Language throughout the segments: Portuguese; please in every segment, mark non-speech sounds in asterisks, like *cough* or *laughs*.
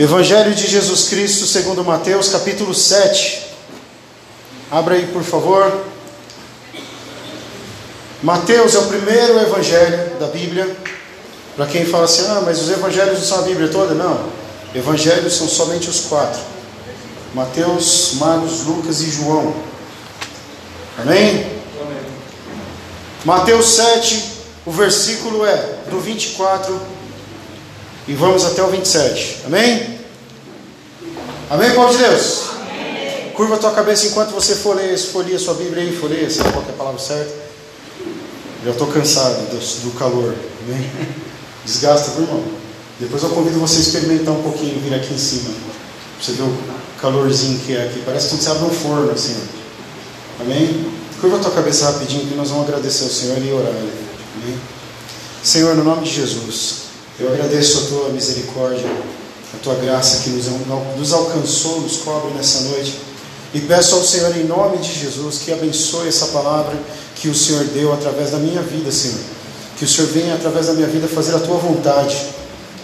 Evangelho de Jesus Cristo, segundo Mateus, capítulo 7. Abra aí, por favor. Mateus é o primeiro evangelho da Bíblia. Para quem fala assim, ah, mas os evangelhos não são a Bíblia toda? Não. Evangelhos são somente os quatro: Mateus, Marcos, Lucas e João. Amém? Amém. Mateus 7, o versículo é do 24 e vamos até o 27. Amém? Amém, povo de Deus? Amém. Curva a tua cabeça enquanto você folheia, folheia sua Bíblia aí, folheia, sabe qual é a palavra certa? Já estou cansado do, do, calor. Amém? *laughs* Desgasta, viu, irmão? Depois eu convido você a experimentar um pouquinho, vir aqui em cima. Você ver o calorzinho que é aqui. Parece que você abre um forno assim. Amém? Curva a tua cabeça rapidinho que nós vamos agradecer ao Senhor e orar. Amém? Senhor, no nome de Jesus. Eu agradeço a tua misericórdia, a tua graça que nos, nos alcançou, nos cobre nessa noite. E peço ao Senhor, em nome de Jesus, que abençoe essa palavra que o Senhor deu através da minha vida, Senhor. Que o Senhor venha, através da minha vida, fazer a tua vontade.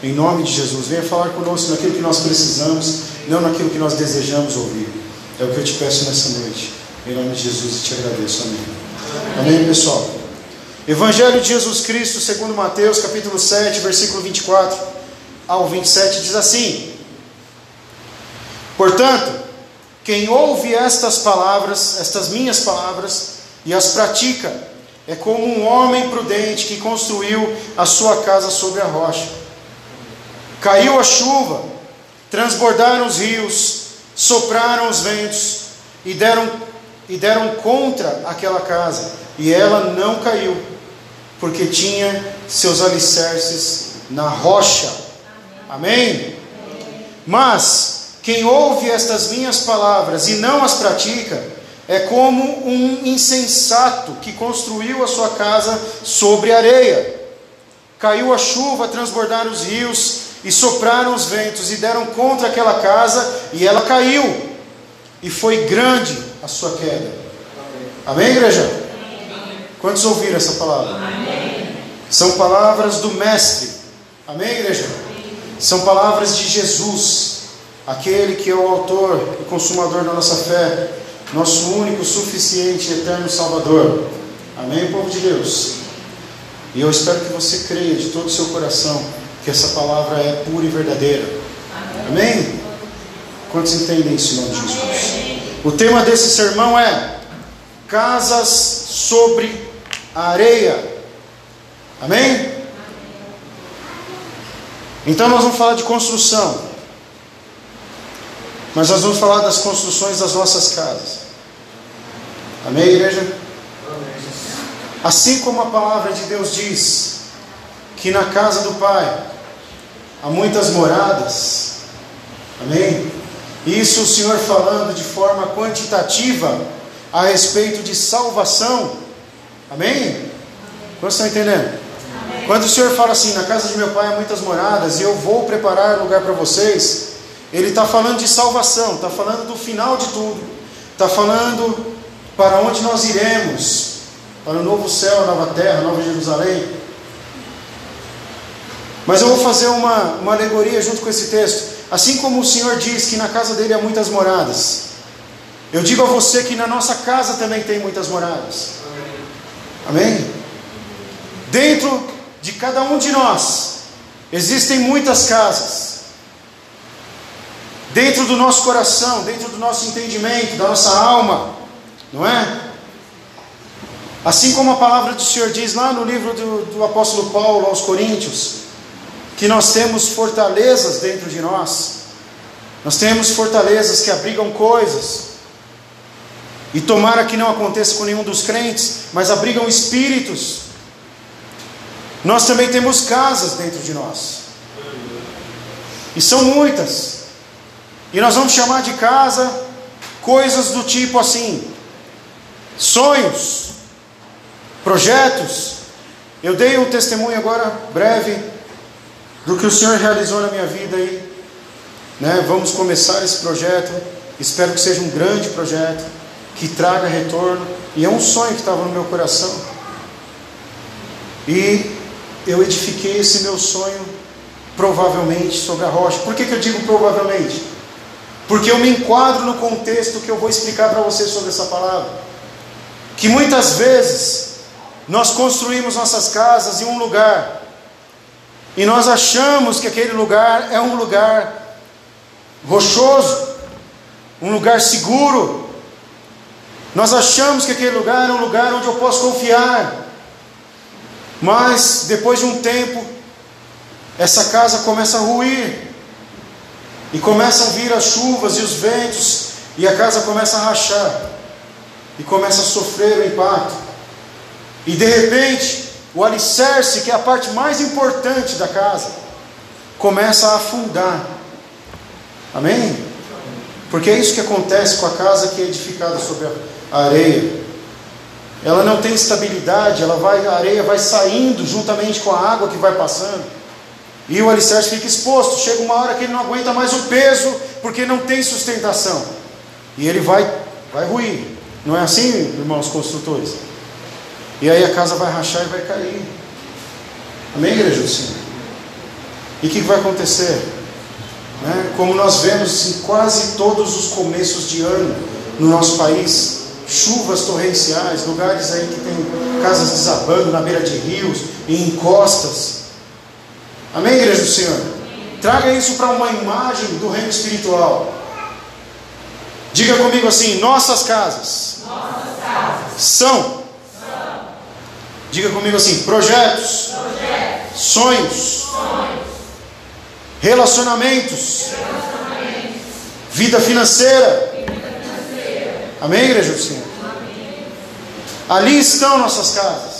Em nome de Jesus, venha falar conosco naquilo que nós precisamos, não naquilo que nós desejamos ouvir. É o que eu te peço nessa noite. Em nome de Jesus, e te agradeço. Amém. Amém, pessoal. Evangelho de Jesus Cristo, segundo Mateus, capítulo 7, versículo 24 ao 27, diz assim: Portanto, quem ouve estas palavras, estas minhas palavras, e as pratica, é como um homem prudente que construiu a sua casa sobre a rocha. Caiu a chuva, transbordaram os rios, sopraram os ventos e deram, e deram contra aquela casa, e ela não caiu porque tinha seus alicerces na rocha. Amém? Mas quem ouve estas minhas palavras e não as pratica, é como um insensato que construiu a sua casa sobre areia. Caiu a chuva, transbordaram os rios e sopraram os ventos e deram contra aquela casa e ela caiu. E foi grande a sua queda. Amém, igreja? Quantos ouviram essa palavra? São palavras do Mestre. Amém, igreja? São palavras de Jesus, aquele que é o autor e consumador da nossa fé, nosso único, suficiente e eterno Salvador. Amém, povo de Deus? E eu espero que você creia de todo o seu coração que essa palavra é pura e verdadeira. Amém? Amém? Quantos entendem isso em nome de Jesus? O tema desse sermão é Casas sobre a areia. Amém? Então nós vamos falar de construção. Mas nós vamos falar das construções das nossas casas. Amém, igreja? Assim como a palavra de Deus diz que na casa do Pai há muitas moradas. Amém? Isso o Senhor falando de forma quantitativa a respeito de salvação Amém? Vocês estão entendendo? Quando o Senhor fala assim, na casa de meu pai há muitas moradas e eu vou preparar lugar para vocês, Ele está falando de salvação, está falando do final de tudo, está falando para onde nós iremos, para o novo céu, a nova terra, a nova Jerusalém. Mas eu vou fazer uma, uma alegoria junto com esse texto. Assim como o Senhor diz que na casa dele há muitas moradas, eu digo a você que na nossa casa também tem muitas moradas. Amém? Dentro de cada um de nós existem muitas casas. Dentro do nosso coração, dentro do nosso entendimento, da nossa alma, não é? Assim como a palavra do Senhor diz lá no livro do, do apóstolo Paulo aos Coríntios, que nós temos fortalezas dentro de nós, nós temos fortalezas que abrigam coisas, e tomara que não aconteça com nenhum dos crentes, mas abrigam espíritos. Nós também temos casas dentro de nós. E são muitas. E nós vamos chamar de casa coisas do tipo assim: sonhos, projetos. Eu dei um testemunho agora breve do que o Senhor realizou na minha vida aí. Né? Vamos começar esse projeto. Espero que seja um grande projeto que traga retorno. E é um sonho que estava no meu coração. E eu edifiquei esse meu sonho provavelmente sobre a rocha. Por que, que eu digo provavelmente? Porque eu me enquadro no contexto que eu vou explicar para você sobre essa palavra. Que muitas vezes nós construímos nossas casas em um lugar e nós achamos que aquele lugar é um lugar rochoso, um lugar seguro. Nós achamos que aquele lugar é um lugar onde eu posso confiar. Mas depois de um tempo, essa casa começa a ruir. E começam a vir as chuvas e os ventos, e a casa começa a rachar. E começa a sofrer o impacto. E de repente, o alicerce, que é a parte mais importante da casa, começa a afundar. Amém? Porque é isso que acontece com a casa que é edificada sobre a areia. Ela não tem estabilidade, ela vai, a areia vai saindo juntamente com a água que vai passando. E o alicerce fica exposto. Chega uma hora que ele não aguenta mais o peso, porque não tem sustentação. E ele vai, vai ruir. Não é assim, irmãos construtores? E aí a casa vai rachar e vai cair. Amém, igreja do Senhor? E o que vai acontecer? Né? Como nós vemos em quase todos os começos de ano no nosso país, chuvas torrenciais, lugares aí que tem casas desabando na beira de rios e encostas. Amém, igreja do Senhor? Traga isso para uma imagem do reino espiritual. Diga comigo assim: nossas casas, nossas casas são Diga comigo assim: projetos, projetos sonhos, sonhos, relacionamentos, relacionamentos, vida financeira. Amém, igreja do Senhor? Ali estão nossas casas.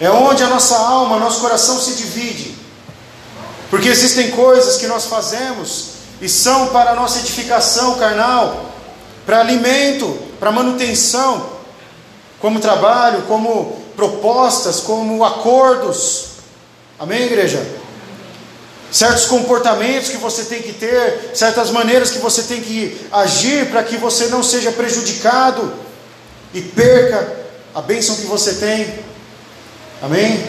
É onde a nossa alma, nosso coração se divide. Porque existem coisas que nós fazemos e são para a nossa edificação carnal, para alimento, para manutenção, como trabalho, como propostas, como acordos. Amém, igreja? Certos comportamentos que você tem que ter, certas maneiras que você tem que agir para que você não seja prejudicado e perca a bênção que você tem. Amém?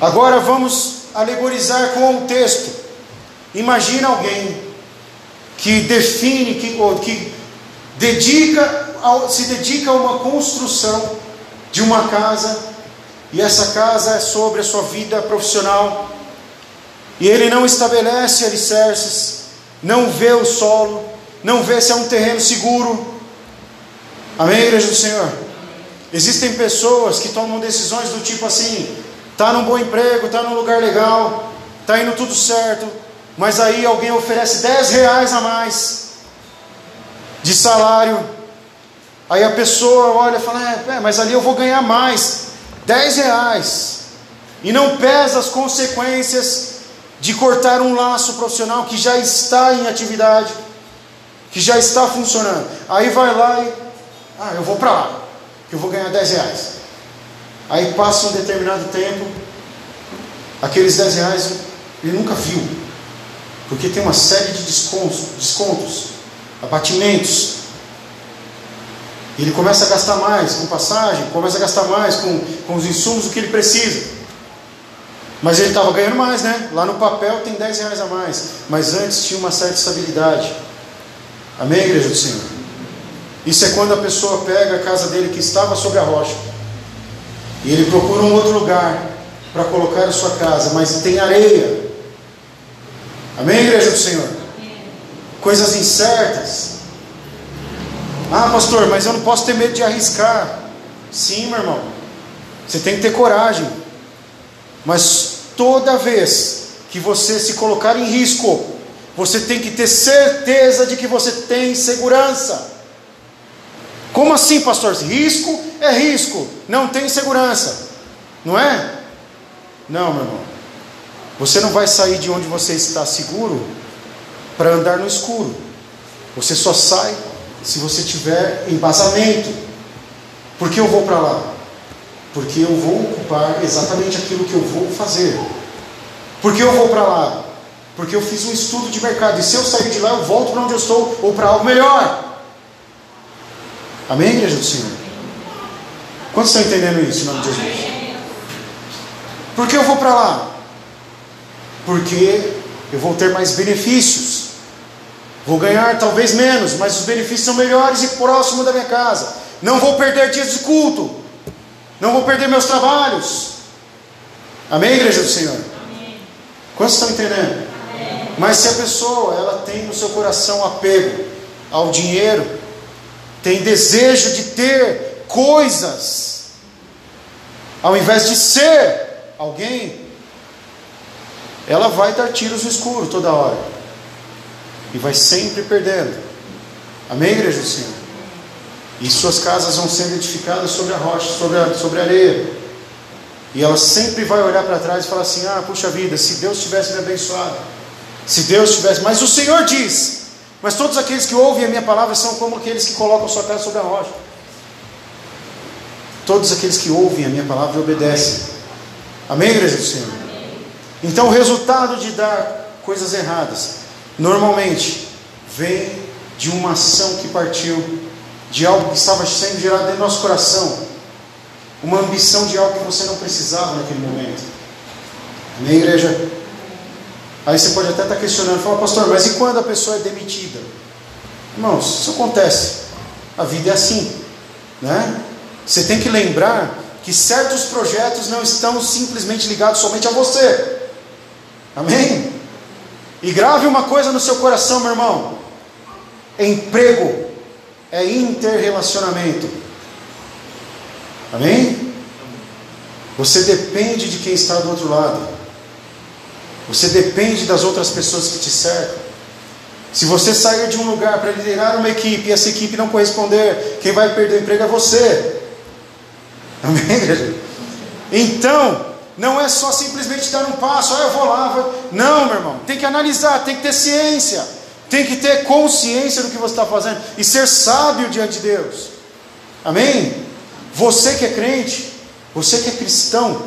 Agora vamos alegorizar com o texto. Imagina alguém que define, que, que dedica, se dedica a uma construção de uma casa, e essa casa é sobre a sua vida profissional, e ele não estabelece alicerces, não vê o solo, não vê se é um terreno seguro. Amém, igreja do Senhor? Existem pessoas que tomam decisões do tipo assim: está num bom emprego, está num lugar legal, está indo tudo certo, mas aí alguém oferece 10 reais a mais de salário Aí a pessoa olha e fala: é, mas ali eu vou ganhar mais, 10 reais. E não pesa as consequências de cortar um laço profissional que já está em atividade, que já está funcionando. Aí vai lá e, ah, eu vou para lá, que eu vou ganhar 10 reais. Aí passa um determinado tempo, aqueles 10 reais ele nunca viu, porque tem uma série de descontos, descontos abatimentos, ele começa a gastar mais com passagem, começa a gastar mais com, com os insumos do que ele precisa. Mas ele estava ganhando mais, né? Lá no papel tem 10 reais a mais. Mas antes tinha uma certa estabilidade. Amém, igreja do Senhor? Isso é quando a pessoa pega a casa dele que estava sobre a rocha. E ele procura um outro lugar para colocar a sua casa, mas tem areia. Amém, igreja do Senhor? Coisas incertas. Ah, pastor, mas eu não posso ter medo de arriscar. Sim, meu irmão. Você tem que ter coragem. Mas toda vez que você se colocar em risco, você tem que ter certeza de que você tem segurança. Como assim, pastor? Risco é risco, não tem segurança, não é? Não, meu irmão. Você não vai sair de onde você está seguro para andar no escuro. Você só sai se você tiver embasamento. Por que eu vou para lá? Porque eu vou ocupar exatamente aquilo que eu vou fazer. Por que eu vou para lá? Porque eu fiz um estudo de mercado. E se eu sair de lá, eu volto para onde eu estou ou para algo melhor. Amém, igreja do Senhor? Quantos estão entendendo isso em nome de Jesus? Por que eu vou para lá? porque eu vou ter mais benefícios. Vou ganhar talvez menos, mas os benefícios são melhores e próximo da minha casa. Não vou perder dias de culto. Não vou perder meus trabalhos. Amém, igreja do Senhor? Amém. Quantos estão entendendo? Amém. Mas se a pessoa ela tem no seu coração apego ao dinheiro, tem desejo de ter coisas, ao invés de ser alguém, ela vai dar tiros no escuro toda hora e vai sempre perdendo. Amém, igreja do Senhor? E suas casas vão sendo edificadas sobre a rocha, sobre a, sobre a areia. E ela sempre vai olhar para trás e falar assim: Ah, puxa vida, se Deus tivesse me abençoado, se Deus tivesse. Mas o Senhor diz: Mas todos aqueles que ouvem a minha palavra são como aqueles que colocam sua casa sobre a rocha. Todos aqueles que ouvem a minha palavra obedecem. Amém, igreja do Senhor? Então, o resultado de dar coisas erradas, normalmente, vem de uma ação que partiu de algo que estava sendo gerado dentro do nosso coração, uma ambição de algo que você não precisava naquele momento. Amém, igreja? Aí você pode até estar questionando, fala, pastor, mas e quando a pessoa é demitida? Irmãos, isso acontece. A vida é assim, né? Você tem que lembrar que certos projetos não estão simplesmente ligados somente a você. Amém? E grave uma coisa no seu coração, meu irmão: emprego é interrelacionamento. Amém? Você depende de quem está do outro lado. Você depende das outras pessoas que te cercam. Se você sair de um lugar para liderar uma equipe e essa equipe não corresponder, quem vai perder o emprego é você. Amém, igreja? Então, não é só simplesmente dar um passo, ah, eu vou lá. Vou... Não, meu irmão, tem que analisar, tem que ter ciência. Tem que ter consciência do que você está fazendo e ser sábio diante de Deus. Amém? Você que é crente, você que é cristão,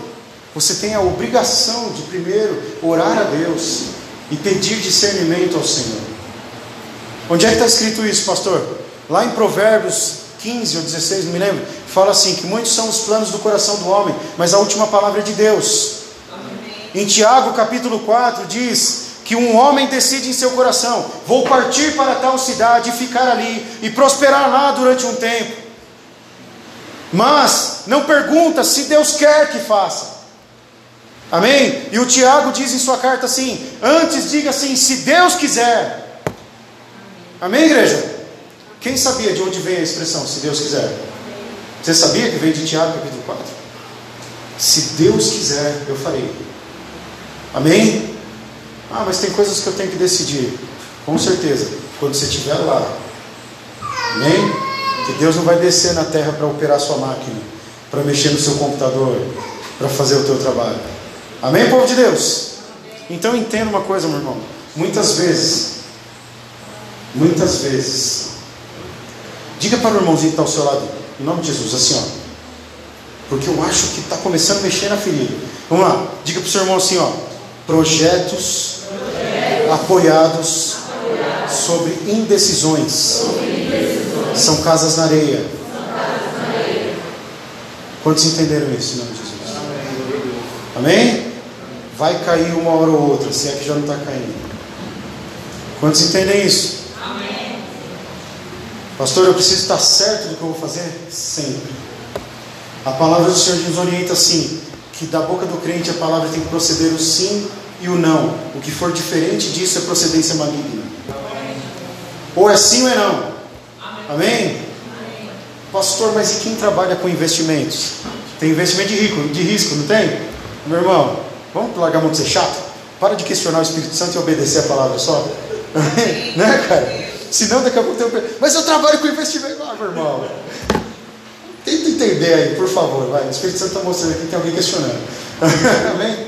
você tem a obrigação de primeiro orar a Deus e pedir discernimento ao Senhor. Onde é que está escrito isso, pastor? Lá em Provérbios 15 ou 16, não me lembro, fala assim: que muitos são os planos do coração do homem, mas a última palavra é de Deus. Amém. Em Tiago capítulo 4 diz que um homem decide em seu coração: vou partir para tal cidade e ficar ali e prosperar lá durante um tempo. Mas não pergunta se Deus quer que faça. Amém? E o Tiago diz em sua carta assim: antes diga assim, se Deus quiser. Amém, igreja? Quem sabia de onde vem a expressão, se Deus quiser? Você sabia que veio de Tiago capítulo 4? Se Deus quiser, eu farei. Amém? Ah, mas tem coisas que eu tenho que decidir. Com certeza, quando você estiver lá. Amém? Que Deus não vai descer na terra para operar sua máquina, para mexer no seu computador, para fazer o teu trabalho. Amém, povo de Deus? Então entenda uma coisa, meu irmão. Muitas vezes, muitas vezes, diga para o irmãozinho que está ao seu lado, em nome de Jesus, assim, ó. Porque eu acho que está começando a mexer na ferida. Vamos lá, diga para o seu irmão assim, ó. Projetos apoiados sobre indecisões. São casas na areia. Quantos entenderam isso em nome de Jesus? Amém? Vai cair uma hora ou outra, se é que já não está caindo. Quantos entendem isso? Pastor, eu preciso estar certo do que eu vou fazer? Sempre. A palavra do Senhor nos orienta assim: que da boca do crente a palavra tem que proceder o sim e o não. O que for diferente disso é procedência maligna. Ou é sim ou é não. Amém? Amém? Pastor, mas e quem trabalha com investimentos? Tem investimento de, rico, de risco, não tem? Meu irmão, vamos largar a mão de ser chato? Para de questionar o Espírito Santo e obedecer a palavra só. né, cara? Senão daqui a pouco tem um... Mas eu trabalho com investimento. Ah, meu irmão. Tenta entender aí, por favor. Vai. O Espírito Santo está mostrando aqui que tem alguém questionando. *laughs* Amém?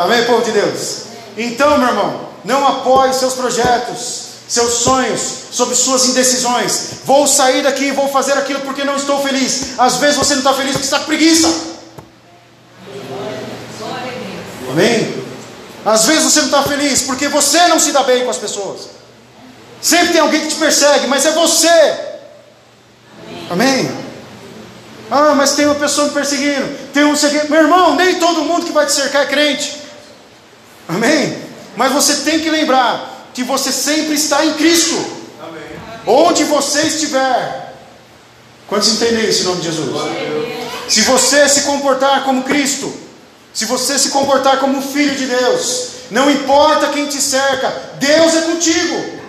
Amém, povo de Deus? Então, meu irmão, não apoie seus projetos, seus sonhos, sobre suas indecisões. Vou sair daqui e vou fazer aquilo porque não estou feliz. Às vezes você não está feliz porque está com preguiça. Amém? Às vezes você não está feliz porque você não se dá bem com as pessoas. Sempre tem alguém que te persegue, mas é você. Amém? Ah, mas tem uma pessoa me perseguindo. Tem um Meu irmão, nem todo mundo que vai te cercar é crente. Amém? Mas você tem que lembrar que você sempre está em Cristo. Amém. Onde você estiver. Quantos entendem isso em nome de Jesus? Se você se comportar como Cristo, se você se comportar como filho de Deus, não importa quem te cerca, Deus é contigo.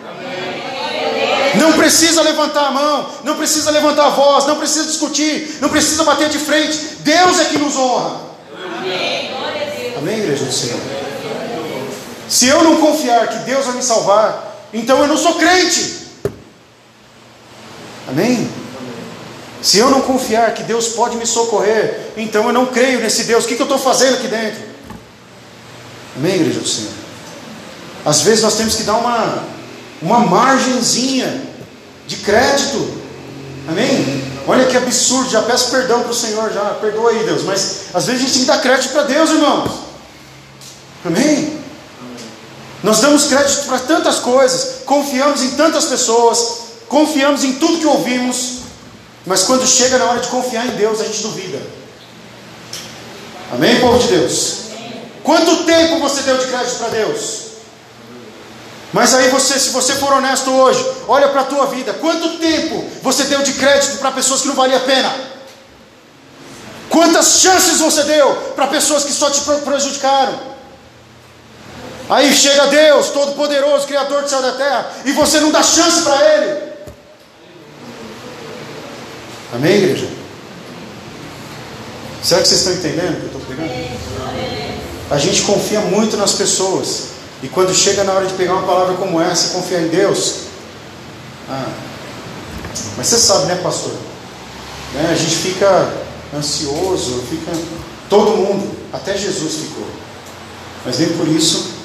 Não precisa levantar a mão, não precisa levantar a voz, não precisa discutir, não precisa bater de frente. Deus é que nos honra. Amém, Amém igreja do Senhor? Se eu não confiar que Deus vai me salvar, então eu não sou crente. Amém? Se eu não confiar que Deus pode me socorrer, então eu não creio nesse Deus. O que, que eu estou fazendo aqui dentro? Amém, igreja do Senhor? Às vezes nós temos que dar uma, uma margenzinha de crédito. Amém? Olha que absurdo, já peço perdão para o Senhor, já perdoa aí, Deus. Mas às vezes a gente tem que dar crédito para Deus, irmãos. Amém? Nós damos crédito para tantas coisas, confiamos em tantas pessoas, confiamos em tudo que ouvimos, mas quando chega na hora de confiar em Deus, a gente duvida. Amém, povo de Deus? Quanto tempo você deu de crédito para Deus? Mas aí você, se você for honesto hoje, olha para a tua vida, quanto tempo você deu de crédito para pessoas que não valia a pena? Quantas chances você deu para pessoas que só te prejudicaram? Aí chega Deus, Todo-Poderoso, Criador do céu e da terra, e você não dá chance para Ele. Amém, igreja? Será que vocês estão entendendo o que eu estou pregando? A gente confia muito nas pessoas. E quando chega na hora de pegar uma palavra como essa e confiar em Deus, ah, mas você sabe, né, pastor? Né, a gente fica ansioso, fica. Todo mundo, até Jesus ficou. Mas nem por isso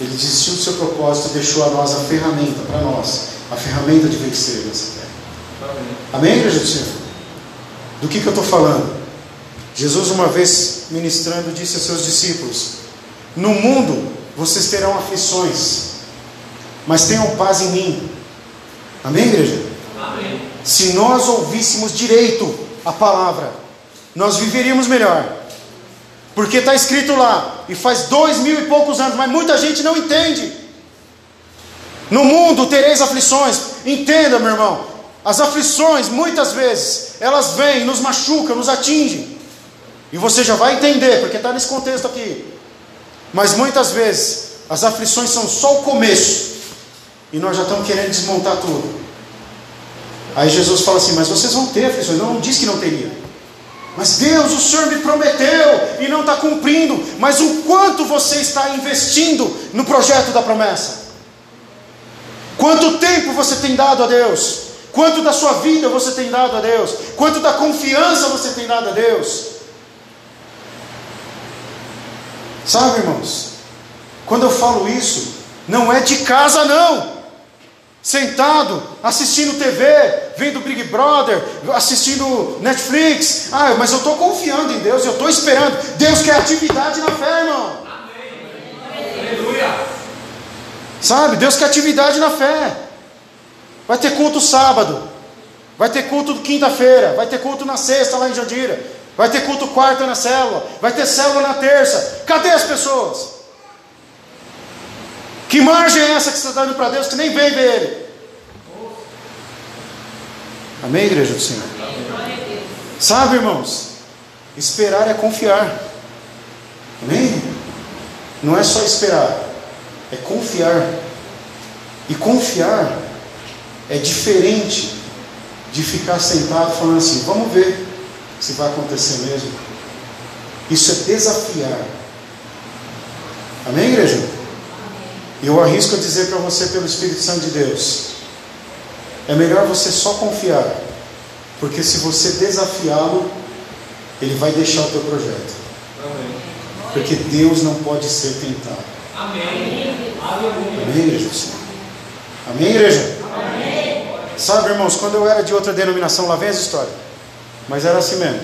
ele desistiu do seu propósito e deixou a nós a ferramenta, para nós, a ferramenta de vencer nessa terra. Amém, igreja do Senhor? Do que, que eu estou falando? Jesus, uma vez ministrando, disse a seus discípulos: No mundo vocês terão aflições, mas tenham paz em mim. Amém, igreja? Amém. Se nós ouvíssemos direito a palavra, nós viveríamos melhor. Porque está escrito lá, e faz dois mil e poucos anos, mas muita gente não entende. No mundo tereis aflições. Entenda, meu irmão. As aflições, muitas vezes, elas vêm, nos machucam, nos atingem. E você já vai entender, porque está nesse contexto aqui. Mas muitas vezes, as aflições são só o começo. E nós já estamos querendo desmontar tudo. Aí Jesus fala assim: Mas vocês vão ter aflições. Eu não disse que não teria. Mas Deus, o Senhor me prometeu e não está cumprindo. Mas o quanto você está investindo no projeto da promessa? Quanto tempo você tem dado a Deus? Quanto da sua vida você tem dado a Deus? Quanto da confiança você tem dado a Deus? Sabe, irmãos? Quando eu falo isso, não é de casa, não sentado, assistindo TV, vendo Big Brother, assistindo Netflix. Ah, mas eu estou confiando em Deus, eu estou esperando. Deus quer atividade na fé, irmão. Amém. Aleluia. Sabe, Deus quer atividade na fé. Vai ter culto sábado, vai ter culto quinta-feira, vai ter culto na sexta lá em Jandira, vai ter culto quarta na célula, vai ter célula na terça. Cadê as pessoas? Que margem é essa que você está dando para Deus que nem vem ver Ele? Amém, igreja do Senhor? Sabe, irmãos? Esperar é confiar. Amém? Não é só esperar, é confiar. E confiar é diferente de ficar sentado falando assim: vamos ver se vai acontecer mesmo. Isso é desafiar. Amém, igreja? Eu arrisco a dizer para você, pelo Espírito Santo de Deus, é melhor você só confiar, porque se você desafiá-lo, ele vai deixar o teu projeto. Amém. Porque Deus não pode ser tentado. Amém. Amém, igreja? Amém, igreja? Amém. Sabe, irmãos, quando eu era de outra denominação, lá vem essa história, mas era assim mesmo.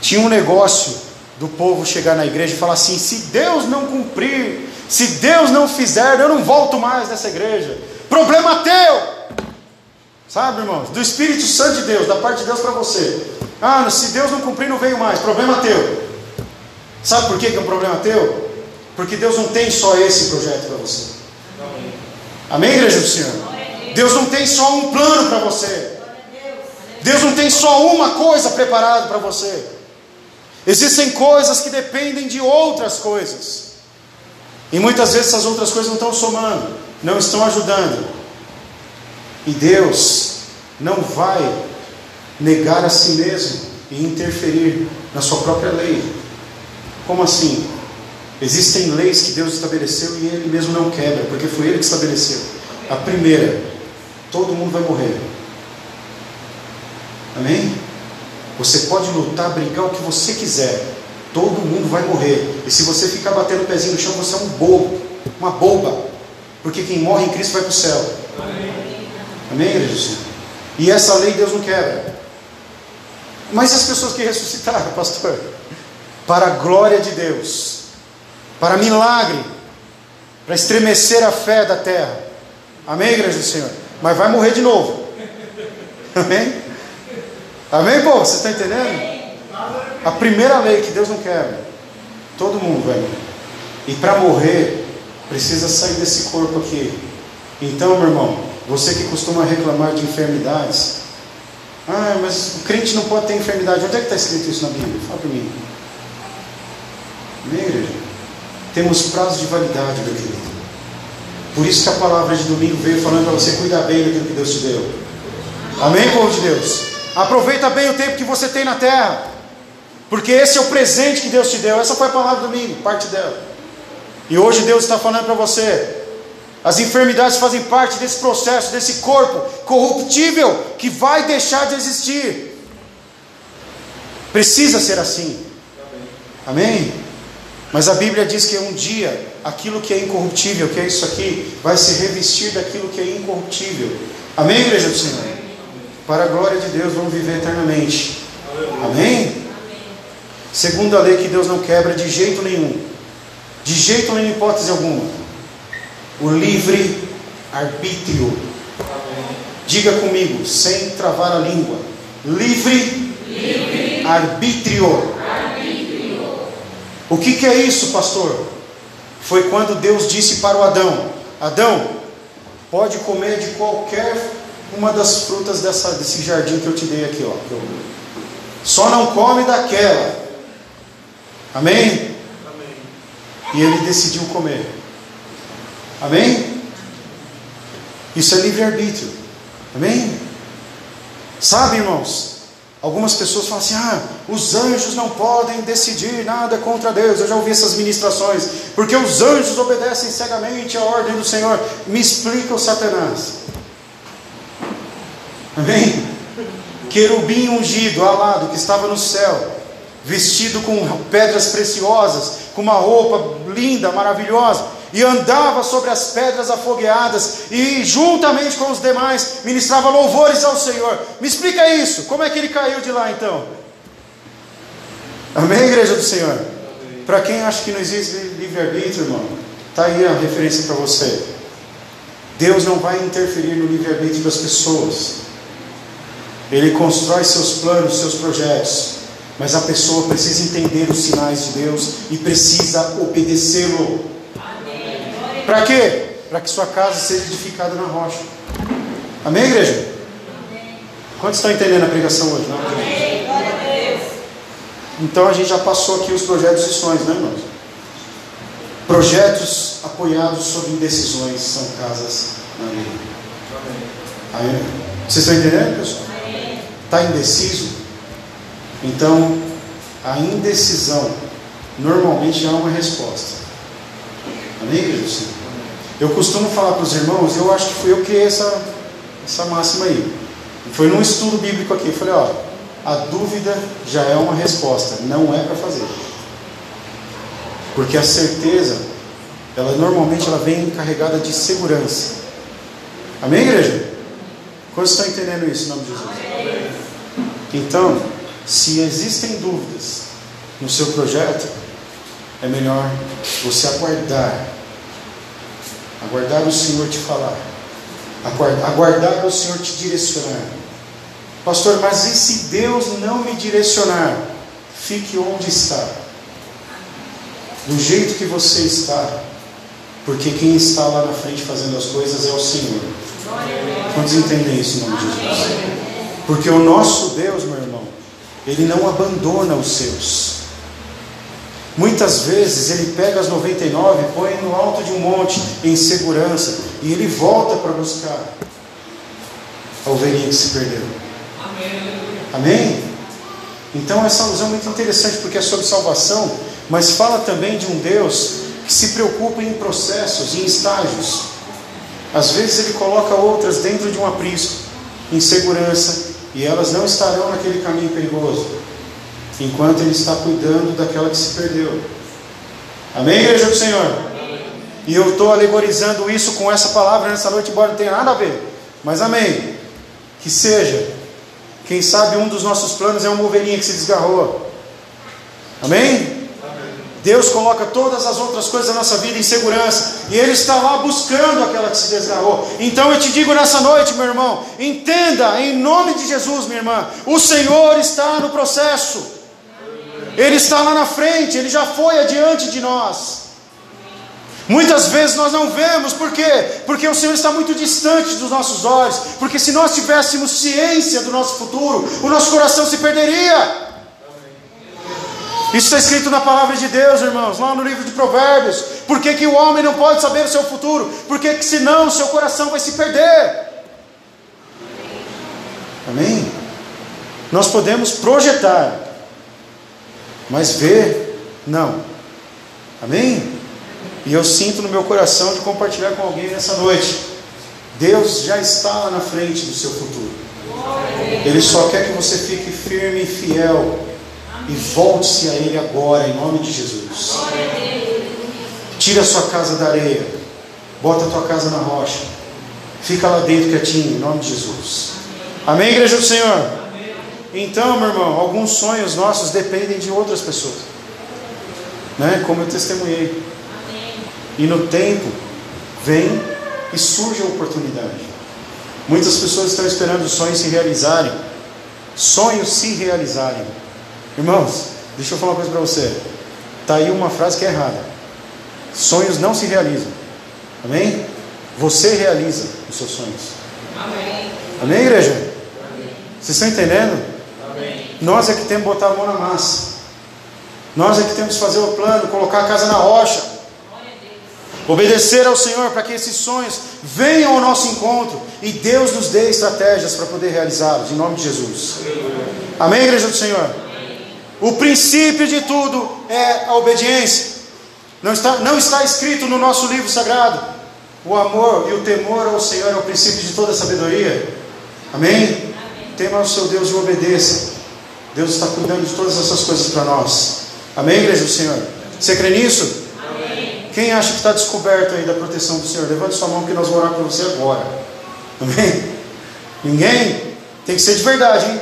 Tinha um negócio do povo chegar na igreja e falar assim: se Deus não cumprir se Deus não fizer, eu não volto mais nessa igreja. Problema teu. Sabe, irmãos? Do Espírito Santo de Deus, da parte de Deus para você. Ah, se Deus não cumprir, não veio mais. Problema teu. Sabe por que é um problema teu? Porque Deus não tem só esse projeto para você. Amém, igreja do Senhor? Deus não tem só um plano para você. Deus não tem só uma coisa preparada para você. Existem coisas que dependem de outras coisas. E muitas vezes essas outras coisas não estão somando, não estão ajudando. E Deus não vai negar a si mesmo e interferir na sua própria lei. Como assim? Existem leis que Deus estabeleceu e Ele mesmo não quebra, porque foi Ele que estabeleceu. A primeira, todo mundo vai morrer. Amém? Você pode lutar, brigar o que você quiser. Todo mundo vai morrer. E se você ficar batendo o pezinho no chão, você é um bobo, uma boba. Porque quem morre em Cristo vai para o céu. Amém, Amém igreja? E essa lei Deus não quebra. Mas as pessoas que ressuscitaram, *laughs* pastor? Para a glória de Deus, para milagre, para estremecer a fé da terra. Amém, igreja do Senhor? Mas vai morrer de novo. *laughs* Amém? Amém, povo? Você está entendendo? A primeira lei que Deus não quebra. Todo mundo morrer. E para morrer, precisa sair desse corpo aqui. Então, meu irmão, você que costuma reclamar de enfermidades. Ah, mas o crente não pode ter enfermidade. Onde é que está escrito isso na Bíblia? Fala para mim. Amém, igreja? Temos prazo de validade, meu querido. Por isso que a palavra de domingo veio falando para você cuidar bem daquilo que Deus te deu. Amém, povo de Deus? Aproveita bem o tempo que você tem na terra. Porque esse é o presente que Deus te deu. Essa foi a palavra do domingo, parte dela. E hoje Deus está falando para você. As enfermidades fazem parte desse processo, desse corpo corruptível que vai deixar de existir. Precisa ser assim. Amém? Mas a Bíblia diz que um dia aquilo que é incorruptível, que é isso aqui, vai se revestir daquilo que é incorruptível. Amém, igreja do Senhor? Para a glória de Deus, vamos viver eternamente. Amém? Segunda lei que Deus não quebra de jeito nenhum. De jeito nenhum, hipótese alguma. O livre arbítrio. Diga comigo, sem travar a língua. Livre, livre. Arbítrio. arbítrio. O que, que é isso, pastor? Foi quando Deus disse para o Adão: Adão, pode comer de qualquer uma das frutas dessa, desse jardim que eu te dei aqui, ó. Só não come daquela. Amém? Amém? E ele decidiu comer. Amém? Isso é livre-arbítrio. Amém? Sabe, irmãos? Algumas pessoas falam assim: ah, os anjos não podem decidir nada contra Deus. Eu já ouvi essas ministrações, porque os anjos obedecem cegamente à ordem do Senhor. Me explica o Satanás. Amém? Querubim ungido, alado, que estava no céu, vestido com pedras preciosas, com uma roupa linda, maravilhosa, e andava sobre as pedras afogueadas, e juntamente com os demais ministrava louvores ao Senhor. Me explica isso, como é que ele caiu de lá então? Amém, igreja do Senhor? Para quem acha que não existe livre-arbítrio, irmão, está aí a referência para você. Deus não vai interferir no livre-arbítrio das pessoas. Ele constrói seus planos, seus projetos, mas a pessoa precisa entender os sinais de Deus e precisa obedecê-lo. Para quê? Para que sua casa seja edificada na rocha. Amém, igreja? Amém. Quantos estão entendendo a pregação hoje? Não? Amém. Glória a Deus. Então a gente já passou aqui os projetos e sonhos, né, irmãos? Projetos apoiados sobre indecisões são casas na vida. Amém. Vocês estão entendendo, pessoal? Está indeciso? Então, a indecisão normalmente há uma resposta. Amém, igreja? Eu costumo falar para os irmãos, eu acho que fui eu que criei essa, essa máxima aí. Foi num estudo bíblico aqui. Eu falei, ó, a dúvida já é uma resposta, não é para fazer. Porque a certeza, ela normalmente ela vem carregada de segurança. Amém, igreja? Quantos estão entendendo isso em nome de Jesus? Amém. Então, se existem dúvidas no seu projeto, é melhor você aguardar. Aguardar o Senhor te falar. Aguardar, o Senhor te direcionar. Pastor, mas e se Deus não me direcionar? Fique onde está. do jeito que você está, porque quem está lá na frente fazendo as coisas é o Senhor. Quantos entendem isso em nome de Jesus? Porque o nosso Deus, meu irmão, ele não abandona os seus. Muitas vezes ele pega as 99, põe no alto de um monte em segurança e ele volta para buscar a ovelhinha que se perdeu. Amém. Amém? Então essa alusão é muito interessante porque é sobre salvação, mas fala também de um Deus que se preocupa em processos, em estágios. Às vezes ele coloca outras dentro de um aprisco, em segurança, e elas não estarão naquele caminho perigoso, enquanto ele está cuidando daquela que se perdeu. Amém, igreja do Senhor? Amém. E eu estou alegorizando isso com essa palavra nessa noite, embora não tenha nada a ver. Mas amém. Que seja. Quem sabe um dos nossos planos é uma ovelhinha que se desgarrou. Amém? Deus coloca todas as outras coisas da nossa vida em segurança, e Ele está lá buscando aquela que se desgarrou. Então eu te digo nessa noite, meu irmão, entenda em nome de Jesus, minha irmã, o Senhor está no processo, Ele está lá na frente, Ele já foi adiante de nós. Muitas vezes nós não vemos, por quê? Porque o Senhor está muito distante dos nossos olhos, porque se nós tivéssemos ciência do nosso futuro, o nosso coração se perderia. Isso está escrito na palavra de Deus, irmãos, lá no livro de Provérbios. Por que, que o homem não pode saber o seu futuro? Porque que senão o seu coração vai se perder. Amém? Nós podemos projetar, mas ver, não. Amém? E eu sinto no meu coração de compartilhar com alguém nessa noite. Deus já está lá na frente do seu futuro. Ele só quer que você fique firme e fiel e volte-se a Ele agora, em nome de Jesus. Tira a sua casa da areia, bota a tua casa na rocha, fica lá dentro quietinho, em nome de Jesus. Amém, igreja do Senhor? Então, meu irmão, alguns sonhos nossos dependem de outras pessoas, né? Como eu testemunhei. E no tempo vem e surge a oportunidade. Muitas pessoas estão esperando os sonhos se realizarem, sonhos se realizarem. Irmãos, deixa eu falar uma coisa para você. Está aí uma frase que é errada. Sonhos não se realizam. Amém? Você realiza os seus sonhos. Amém. Amém, igreja? Amém. Vocês estão entendendo? Amém. Nós é que temos que botar a mão na massa. Nós é que temos que fazer o plano, colocar a casa na rocha. Obedecer ao Senhor para que esses sonhos venham ao nosso encontro e Deus nos dê estratégias para poder realizá-los, em nome de Jesus. Amém, igreja do Senhor? O princípio de tudo é a obediência. Não está, não está escrito no nosso livro sagrado. O amor e o temor ao Senhor é o princípio de toda sabedoria. Amém? Amém. Tema ao seu Deus e obedeça. Deus está cuidando de todas essas coisas para nós. Amém, igreja do Senhor? Você crê nisso? Amém. Quem acha que está descoberto aí da proteção do Senhor? Levante sua mão que nós vamos orar para você agora. Amém? Ninguém? Tem que ser de verdade, hein?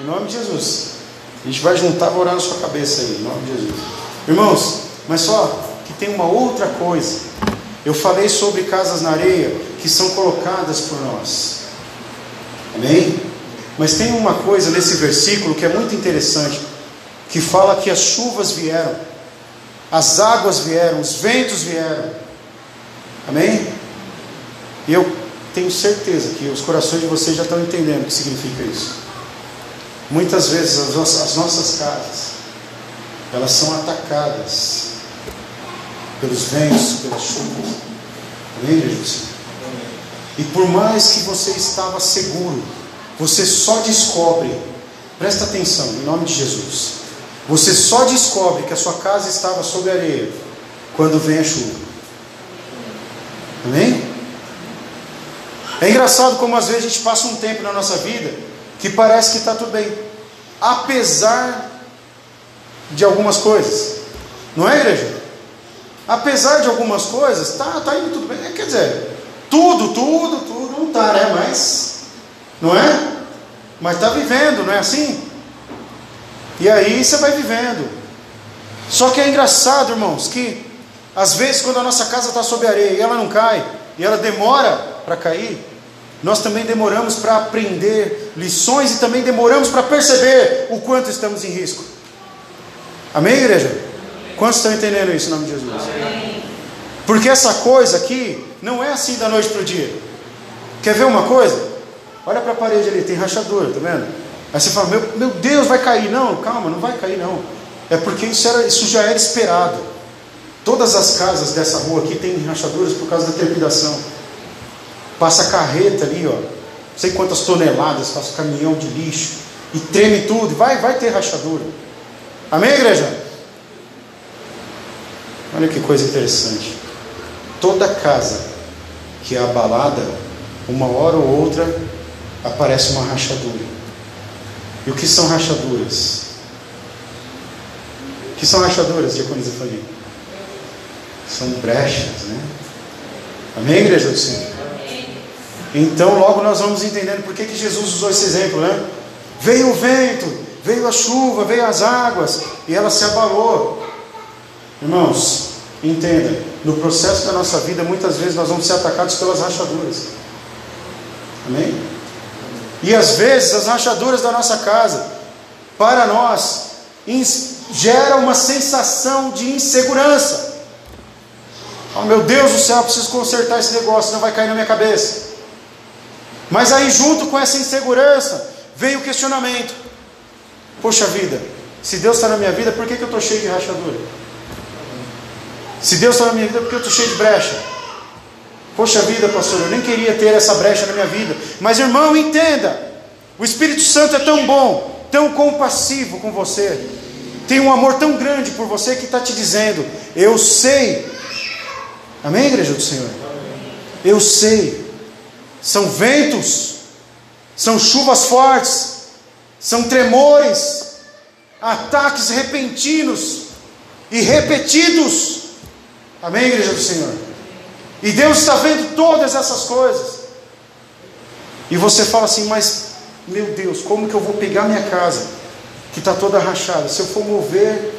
Em nome de Jesus. A gente vai juntar, vai orar na sua cabeça aí, em nome de Jesus. Irmãos, mas só que tem uma outra coisa. Eu falei sobre casas na areia que são colocadas por nós. Amém? Mas tem uma coisa nesse versículo que é muito interessante, que fala que as chuvas vieram, as águas vieram, os ventos vieram. Amém? E eu tenho certeza que os corações de vocês já estão entendendo o que significa isso. Muitas vezes as nossas, as nossas casas, elas são atacadas pelos ventos, pelas chuvas. Amém, Jesus? E por mais que você estava seguro, você só descobre, presta atenção, em nome de Jesus, você só descobre que a sua casa estava sob areia quando vem a chuva. Amém? É engraçado como às vezes a gente passa um tempo na nossa vida que parece que está tudo bem, apesar de algumas coisas, não é, igreja? Apesar de algumas coisas, tá, tá indo tudo bem. Quer dizer, tudo, tudo, tudo não está, né? Mas, não é? Mas está vivendo, não é assim? E aí você vai vivendo. Só que é engraçado, irmãos, que às vezes quando a nossa casa está sob areia e ela não cai, e ela demora para cair, nós também demoramos para aprender lições e também demoramos para perceber o quanto estamos em risco. Amém, igreja? Quantos estão entendendo isso em nome de Jesus? Porque essa coisa aqui não é assim da noite para o dia. Quer ver uma coisa? Olha para a parede ali, tem rachadura, tá vendo? Aí você fala, meu, meu Deus, vai cair. Não, calma, não vai cair não. É porque isso, era, isso já era esperado. Todas as casas dessa rua aqui têm rachaduras por causa da trepidação. Passa carreta ali, ó. Não sei quantas toneladas, passa caminhão de lixo. E treme tudo. Vai, vai ter rachadura. Amém, igreja? Olha que coisa interessante. Toda casa que é abalada, uma hora ou outra, aparece uma rachadura. E o que são rachaduras? O que são rachaduras, diaconisa? São brechas, né? Amém, igreja do Senhor? Então, logo nós vamos entendendo por que, que Jesus usou esse exemplo, né? Veio o vento, veio a chuva, veio as águas, e ela se abalou. Irmãos, entenda, no processo da nossa vida, muitas vezes nós vamos ser atacados pelas rachaduras. Amém? E às vezes as rachaduras da nossa casa, para nós, gera uma sensação de insegurança. Oh meu Deus do céu, preciso consertar esse negócio, não vai cair na minha cabeça. Mas aí, junto com essa insegurança, veio o questionamento: Poxa vida, se Deus está na minha vida, por que, que eu estou cheio de rachadura? Se Deus está na minha vida, por que eu estou cheio de brecha? Poxa vida, pastor, eu nem queria ter essa brecha na minha vida. Mas irmão, entenda: o Espírito Santo é tão bom, tão compassivo com você, tem um amor tão grande por você que está te dizendo: Eu sei. Amém, igreja do Senhor? Eu sei. São ventos, são chuvas fortes, são tremores, ataques repentinos e repetidos. Amém, igreja do Senhor? E Deus está vendo todas essas coisas. E você fala assim, mas meu Deus, como que eu vou pegar minha casa, que está toda rachada? Se eu for mover,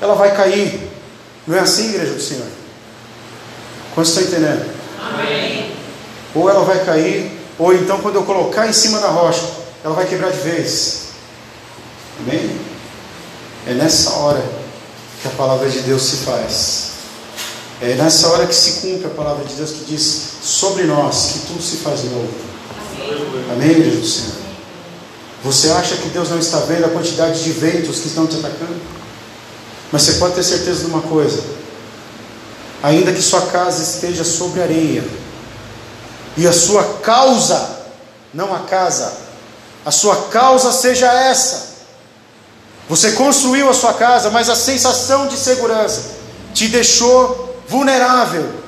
ela vai cair. Não é assim, igreja do Senhor? Quantos estão entendendo? Amém. Ou ela vai cair, ou então quando eu colocar em cima da rocha, ela vai quebrar de vez. Amém? É nessa hora que a palavra de Deus se faz. É nessa hora que se cumpre a palavra de Deus que diz sobre nós que tudo se faz novo. Amém, igreja do Senhor? Você acha que Deus não está vendo a quantidade de ventos que estão te atacando? Mas você pode ter certeza de uma coisa: ainda que sua casa esteja sobre areia, e a sua causa, não a casa, a sua causa seja essa. Você construiu a sua casa, mas a sensação de segurança te deixou vulnerável.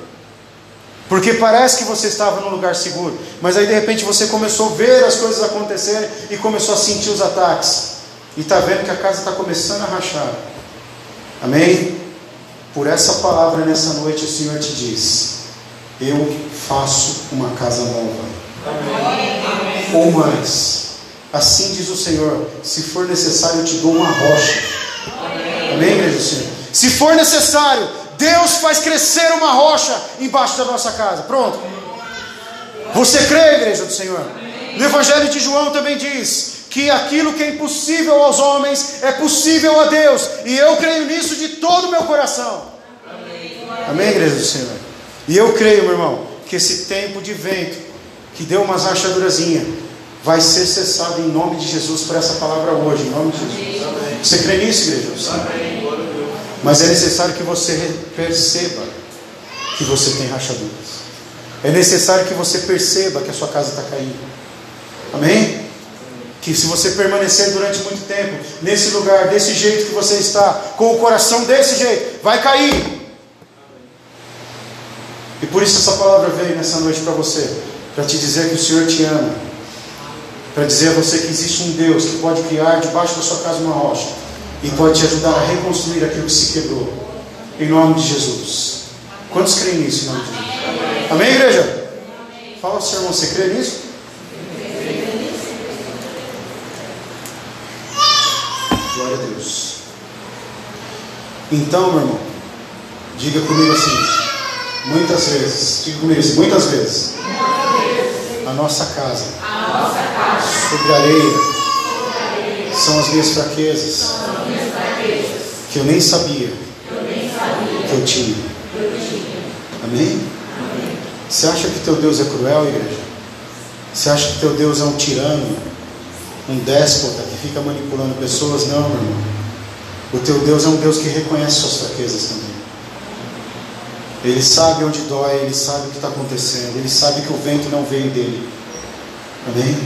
Porque parece que você estava num lugar seguro, mas aí de repente você começou a ver as coisas acontecerem e começou a sentir os ataques. E está vendo que a casa está começando a rachar. Amém? Por essa palavra nessa noite o Senhor te diz: Eu faço uma casa nova. Amém. Ou mais. Assim diz o Senhor: se for necessário, eu te dou uma rocha. Amém, Amém igreja do Senhor? Se for necessário, Deus faz crescer uma rocha embaixo da nossa casa. Pronto. Você crê, igreja do Senhor? No Evangelho de João também diz que aquilo que é impossível aos homens é possível a Deus. E eu creio nisso de todo o meu coração. Amém, igreja do Senhor? E eu creio, meu irmão, que esse tempo de vento que deu umas rachadurazinhas vai ser cessado em nome de Jesus por essa palavra hoje, em nome de Jesus. Você crê nisso, igreja? Amém. Mas é necessário que você perceba que você tem rachaduras. É necessário que você perceba que a sua casa está caindo. Amém? Que se você permanecer durante muito tempo nesse lugar, desse jeito que você está, com o coração desse jeito, vai cair. E por isso essa palavra veio nessa noite para você, para te dizer que o Senhor te ama, para dizer a você que existe um Deus que pode criar debaixo da sua casa uma rocha e pode te ajudar a reconstruir aquilo que se quebrou. Em nome de Jesus. Quantos creem nisso em nome de Jesus? Amém, igreja? Fala ao seu irmão, você crê nisso? Glória a Deus. Então, meu irmão, diga comigo assim, muitas vezes, diga comigo muitas vezes, a nossa casa, sobre areia, são as minhas fraquezas, que eu nem sabia eu tinha. Amém? Você acha que teu Deus é cruel, igreja? Você acha que teu Deus é um tirano, um déspota que fica manipulando pessoas? Não, meu irmão. O teu Deus é um Deus que reconhece suas fraquezas também. Ele sabe onde dói, ele sabe o que está acontecendo, ele sabe que o vento não veio dele. Amém?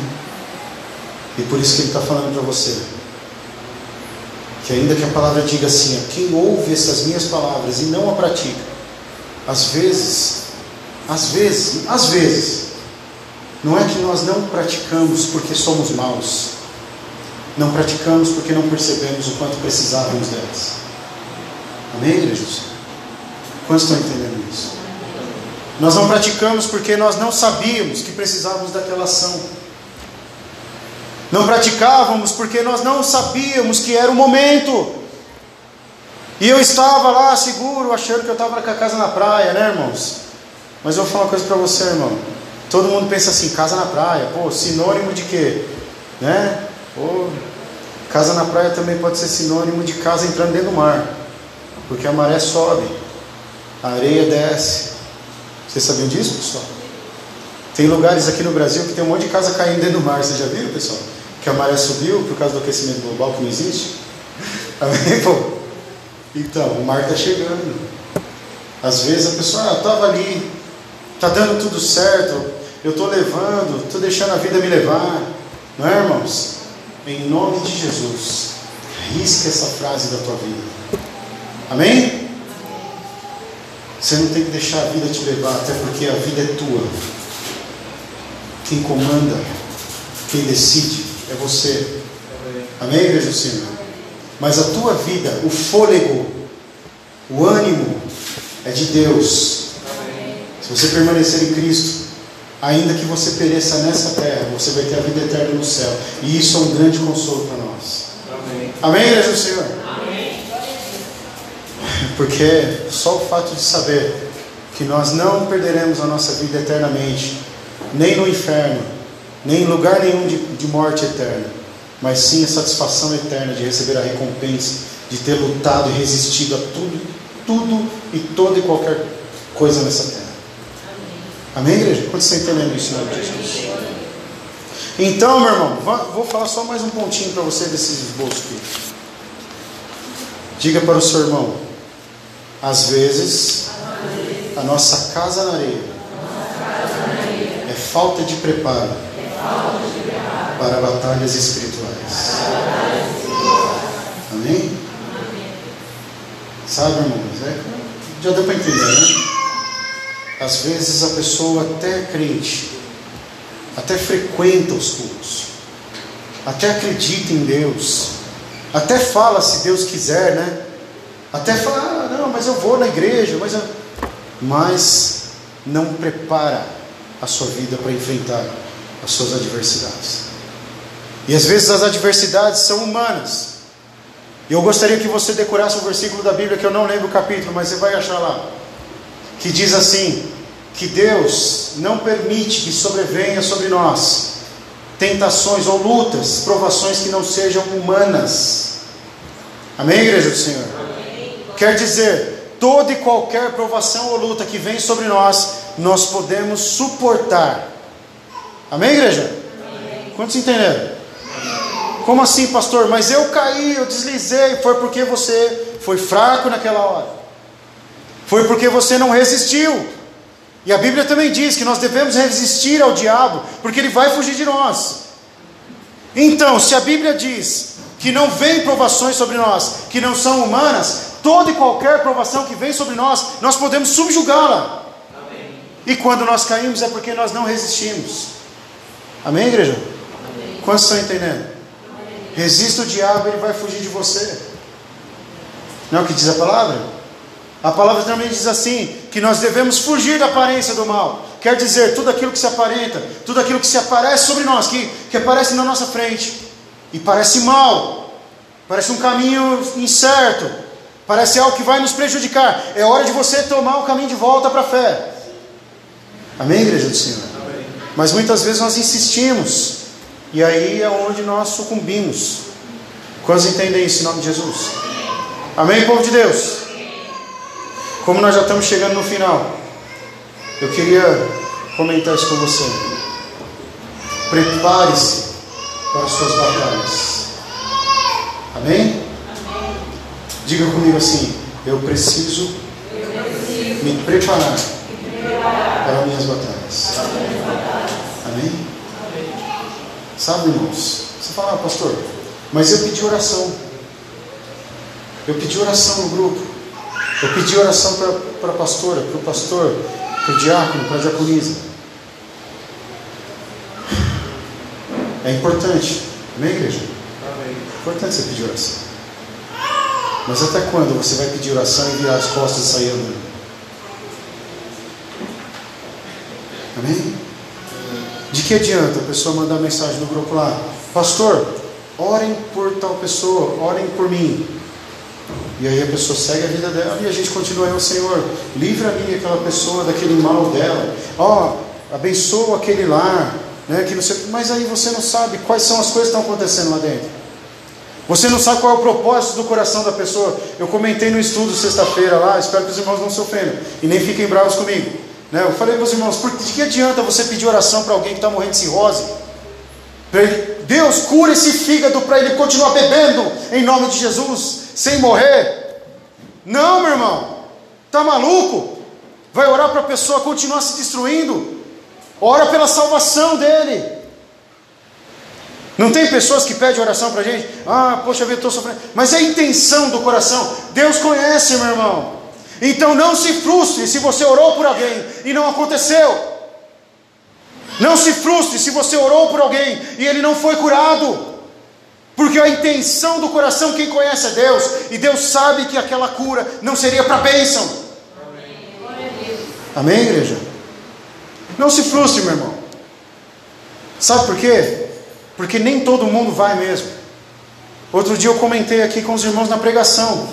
E por isso que ele está falando para você. Que ainda que a palavra diga assim, quem ouve essas minhas palavras e não a pratica, às vezes, às vezes, às vezes, não é que nós não praticamos porque somos maus. Não praticamos porque não percebemos o quanto precisávamos delas. Amém, igreja? Quantos estão entendendo isso? Nós não praticamos porque nós não sabíamos que precisávamos daquela ação. Não praticávamos porque nós não sabíamos que era o momento. E eu estava lá seguro, achando que eu estava com a casa na praia, né, irmãos? Mas eu vou falar uma coisa para você, irmão. Todo mundo pensa assim, casa na praia, pô, sinônimo de quê? Né? Pô, casa na praia também pode ser sinônimo de casa entrando dentro do mar. Porque a maré sobe, a areia desce. Vocês sabiam disso, pessoal? Tem lugares aqui no Brasil que tem um monte de casa caindo dentro do mar, vocês já viram, pessoal? Que a maré subiu por causa do aquecimento global que não existe? *laughs* Amém, pô? Então, o mar está chegando. Às vezes a pessoa, ah, estava ali, está dando tudo certo, eu estou levando, estou deixando a vida me levar. Não é, irmãos? Em nome de Jesus, risca essa frase da tua vida. Amém? Você não tem que deixar a vida te levar, até porque a vida é tua. Quem comanda, quem decide é você. Amém, igreja do Senhor? Mas a tua vida, o fôlego, o ânimo é de Deus. Se você permanecer em Cristo, ainda que você pereça nessa terra, você vai ter a vida eterna no céu. E isso é um grande consolo para nós. Amém, Amém igreja do Senhor? Porque só o fato de saber que nós não perderemos a nossa vida eternamente, nem no inferno, nem em lugar nenhum de, de morte eterna mas sim a satisfação eterna de receber a recompensa, de ter lutado e resistido a tudo, tudo e toda e qualquer coisa nessa terra. Amém, Amém igreja? Quanto você está entendendo isso, Senhor Jesus? Então, meu irmão, vou falar só mais um pontinho para você desses esboços aqui. Diga para o seu irmão: às vezes, a nossa casa na areia é falta de preparo para batalhas espirituais. Amém? Sabe, irmãos? É, já deu para entender, né? Às vezes a pessoa até é crente, até frequenta os cultos, até acredita em Deus, até fala se Deus quiser, né? Até fala, ah, não, mas eu vou na igreja, mas, eu... mas não prepara a sua vida para enfrentar as suas adversidades. E às vezes as adversidades são humanas. Eu gostaria que você decorasse um versículo da Bíblia que eu não lembro o capítulo, mas você vai achar lá. Que diz assim: que Deus não permite que sobrevenha sobre nós tentações ou lutas, provações que não sejam humanas. Amém, igreja do Senhor? Quer dizer, toda e qualquer provação ou luta que vem sobre nós, nós podemos suportar. Amém, igreja? Amém. Quantos entenderam? Como assim, pastor? Mas eu caí, eu deslizei. Foi porque você foi fraco naquela hora. Foi porque você não resistiu. E a Bíblia também diz que nós devemos resistir ao diabo, porque ele vai fugir de nós. Então, se a Bíblia diz que não vem provações sobre nós que não são humanas, toda e qualquer provação que vem sobre nós, nós podemos subjugá-la. E quando nós caímos é porque nós não resistimos. Amém, igreja? Amém. Quantos estão entendendo? Resista o diabo, ele vai fugir de você. Não é o que diz a palavra? A palavra também diz assim: que nós devemos fugir da aparência do mal. Quer dizer, tudo aquilo que se aparenta, tudo aquilo que se aparece sobre nós, que, que aparece na nossa frente, e parece mal, parece um caminho incerto, parece algo que vai nos prejudicar. É hora de você tomar o caminho de volta para a fé. Amém, igreja do Senhor? Amém. Mas muitas vezes nós insistimos e aí é onde nós sucumbimos. Quantos entendem isso em nome de Jesus? Amém, povo de Deus? Como nós já estamos chegando no final, eu queria comentar isso com você. Prepare-se para as suas batalhas. Amém? Diga comigo assim: eu preciso me preparar para minhas batalhas. Amém? Sabe, irmãos? Você fala, ah, pastor, mas eu pedi oração. Eu pedi oração no grupo. Eu pedi oração para a pastora, para o pastor, para o diácono, para a diaconisa. É importante. Amém, igreja? Amém. É importante você pedir oração. Mas até quando você vai pedir oração e virar as costas e sair andando? Amém? De que adianta a pessoa mandar mensagem no grupo lá? Pastor, orem por tal pessoa, orem por mim. E aí a pessoa segue a vida dela e a gente continua aí, Senhor, livra-me aquela pessoa daquele mal dela. Ó, oh, abençoa aquele lar, né? Que você, mas aí você não sabe quais são as coisas que estão acontecendo lá dentro. Você não sabe qual é o propósito do coração da pessoa. Eu comentei no estudo sexta-feira lá, espero que os irmãos não se ofendam e nem fiquem bravos comigo. Né? Eu falei para os irmãos, por, que adianta você pedir oração para alguém que está morrendo de cirrose? Ele, Deus cura esse fígado para ele continuar bebendo em nome de Jesus sem morrer. Não, meu irmão, tá maluco? Vai orar para a pessoa continuar se destruindo? Ora pela salvação dele. Não tem pessoas que pedem oração para a gente? Ah, poxa vida, estou sofrendo. Mas é a intenção do coração. Deus conhece, meu irmão. Então não se frustre se você orou por alguém e não aconteceu. Não se frustre se você orou por alguém e ele não foi curado. Porque a intenção do coração, quem conhece é Deus, e Deus sabe que aquela cura não seria para bênção. Amém. Igreja? Não se frustre, meu irmão. Sabe por quê? Porque nem todo mundo vai mesmo. Outro dia eu comentei aqui com os irmãos na pregação.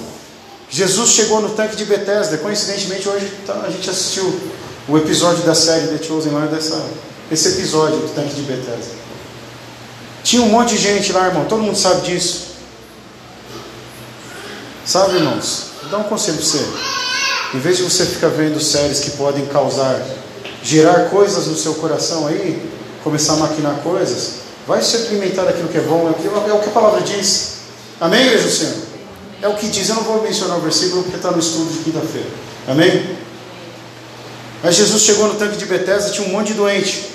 Jesus chegou no tanque de Bethesda. Coincidentemente, hoje tá, a gente assistiu o episódio da série The Chosen dessa, esse episódio do tanque de Bethesda. Tinha um monte de gente lá, irmão. Todo mundo sabe disso. Sabe, irmãos? Vou dar um conselho para você. Em vez de você ficar vendo séries que podem causar, gerar coisas no seu coração aí, começar a maquinar coisas, vai se alimentar daquilo que é bom, é o que, é o que a palavra diz. Amém, igreja do Senhor? É o que diz. Eu não vou mencionar o versículo porque está no estudo de quinta-feira. Amém? Mas Jesus chegou no tanque de Betesda, tinha um monte de doente.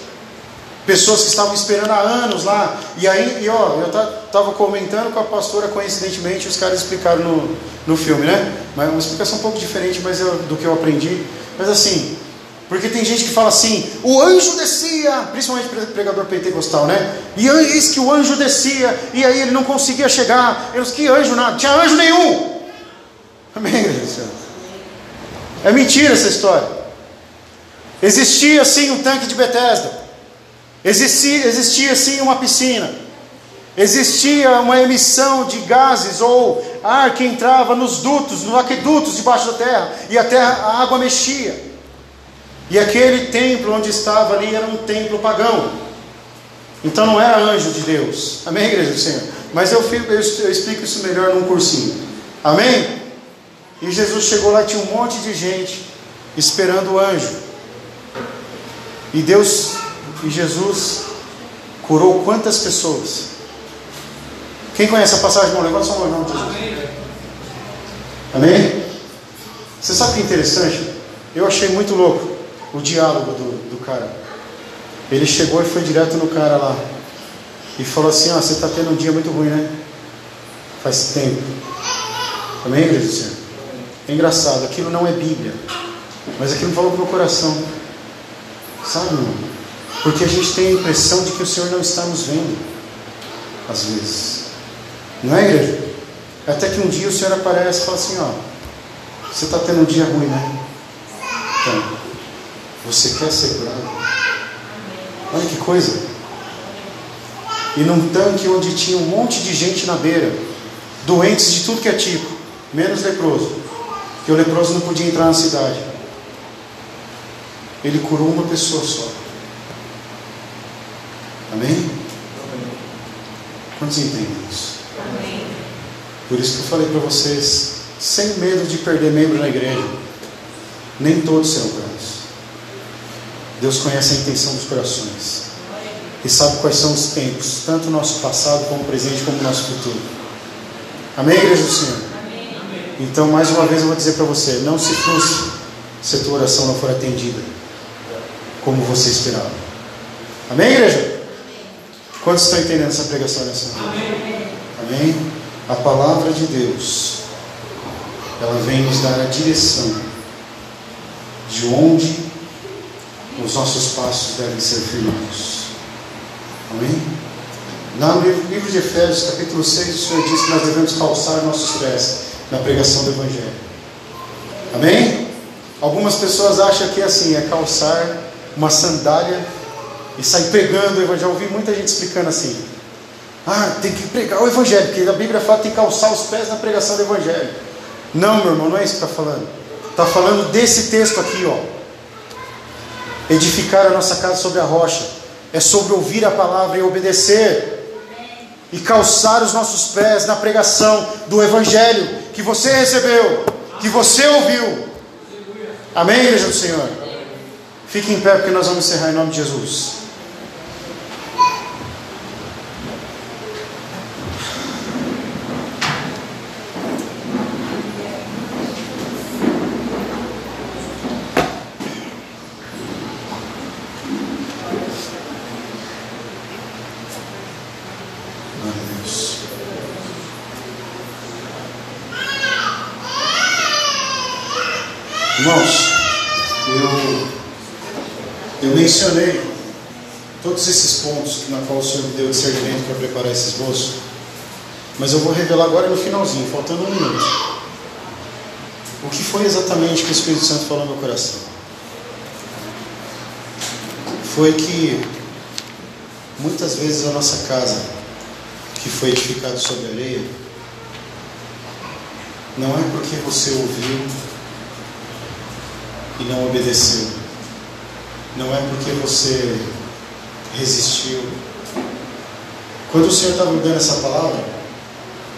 Pessoas que estavam esperando há anos lá. E aí, e ó, eu estava comentando com a pastora, coincidentemente, os caras explicaram no, no filme, né? Mas uma explicação um pouco diferente mas eu, do que eu aprendi. Mas assim, porque tem gente que fala assim: o anjo descia, principalmente pregador pentecostal, né? E eis que o anjo descia, e aí ele não conseguia chegar. Eles, que anjo nada? Tinha anjo nenhum. Amém, É mentira essa história. Existia sim um tanque de Bethesda. Existia, existia sim uma piscina, existia uma emissão de gases ou ar que entrava nos dutos, nos aquedutos debaixo da terra, e a terra, a água mexia. E aquele templo onde estava ali era um templo pagão. Então não era anjo de Deus. Amém, igreja do Senhor? Mas eu, eu, eu explico isso melhor num cursinho. Amém? E Jesus chegou lá e tinha um monte de gente esperando o anjo. E Deus e Jesus curou quantas pessoas? Quem conhece a passagem? Irmão, levanta sua mão, Jesus. Amém? Você sabe que é interessante? Eu achei muito louco o diálogo do, do cara. Ele chegou e foi direto no cara lá. E falou assim: Ah, você está tendo um dia muito ruim, né? Faz tempo. Amém, igreja do Senhor? É engraçado, aquilo não é Bíblia. Mas aquilo falou para o meu coração. Sabe, irmão? Porque a gente tem a impressão de que o Senhor não está nos vendo, às vezes. Não é, igreja? Até que um dia o Senhor aparece e fala assim: Ó, você está tendo um dia ruim, né? Então, você quer ser curado? Olha que coisa. E num tanque onde tinha um monte de gente na beira, doentes de tudo que é tipo, menos leproso, que o leproso não podia entrar na cidade. Ele curou uma pessoa só. Amém? Quantos entendem isso? Por isso que eu falei para vocês, sem medo de perder membro na igreja. Nem todos serão curados. Deus conhece a intenção dos corações e sabe quais são os tempos, tanto o nosso passado como o presente, como o nosso futuro. Amém, igreja do Senhor? Amém. Então, mais uma vez, eu vou dizer para você: não se frustre se a tua oração não for atendida como você esperava. Amém, igreja? Quantos estão entendendo essa pregação nessa noite? Amém. Amém? A palavra de Deus, ela vem nos dar a direção de onde os nossos passos devem ser firmados. Amém? No livro de Efésios, capítulo 6, o Senhor diz que nós devemos calçar nossos pés na pregação do Evangelho. Amém? Algumas pessoas acham que é assim, é calçar uma sandália e sair pregando o Evangelho. Já ouvi muita gente explicando assim. Ah, tem que pregar o Evangelho, porque a Bíblia fala que tem que calçar os pés na pregação do Evangelho. Não, meu irmão, não é isso que está falando. Está falando desse texto aqui, ó. Edificar a nossa casa sobre a rocha é sobre ouvir a palavra e obedecer e calçar os nossos pés na pregação do Evangelho que você recebeu, que você ouviu. Amém, igreja do Senhor? Fique em pé porque nós vamos encerrar em nome de Jesus. Mencionei todos esses pontos na qual o Senhor me deu discernimento para preparar esse esboço, mas eu vou revelar agora no finalzinho, faltando um minuto. O que foi exatamente que o Espírito Santo falou no meu coração? Foi que muitas vezes a nossa casa, que foi edificada sobre areia, não é porque você ouviu e não obedeceu não é porque você resistiu. Quando o Senhor estava me dando essa palavra,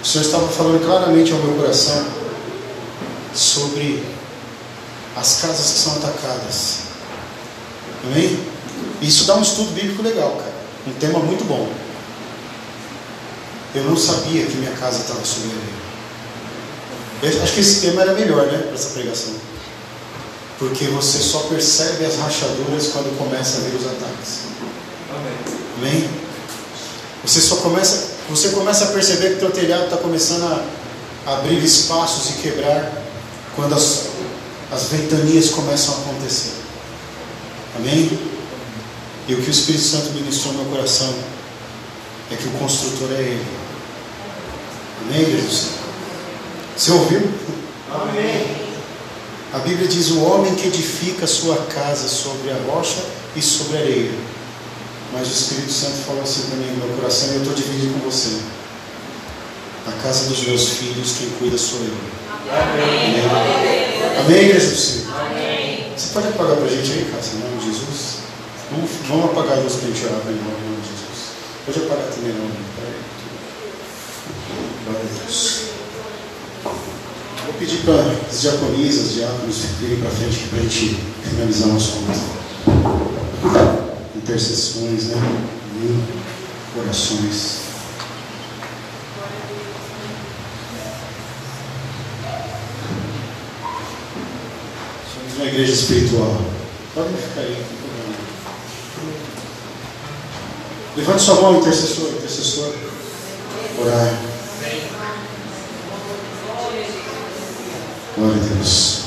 o Senhor estava falando claramente ao meu coração sobre as casas que são atacadas. Amém? Isso dá um estudo bíblico legal, cara. Um tema muito bom. Eu não sabia que minha casa estava areia. Acho que esse tema era melhor, né, para essa pregação porque você só percebe as rachaduras quando começa a ver os ataques. Amém? Amém? Você só começa, você começa a perceber que teu telhado está começando a abrir espaços e quebrar quando as, as ventanias começam a acontecer. Amém? E o que o Espírito Santo ministrou no meu coração é que o construtor é Ele. Amém, Jesus? Você ouviu? Amém. A Bíblia diz: o homem que edifica sua casa sobre a rocha e sobre a areia. Mas o Espírito Santo falou assim para mim no meu coração e eu estou dividindo com você. A casa dos meus filhos, quem cuida sou eu. Amém. Amém, Senhor? Amém. Você pode apagar para a gente aí, casa, em nome de Jesus? Vamos, vamos apagar a luz para a gente orar para em nome de Jesus. Pode apagar também, não. Glória a Deus. Vou pedir para as diaconisas, diáconos virem para frente para a gente finalizar nosso culto. Intercessões, né? E orações. Somos uma igreja espiritual. Podem ficar aí, Levante sua mão, intercessor, intercessor. Orar. Glória a Deus.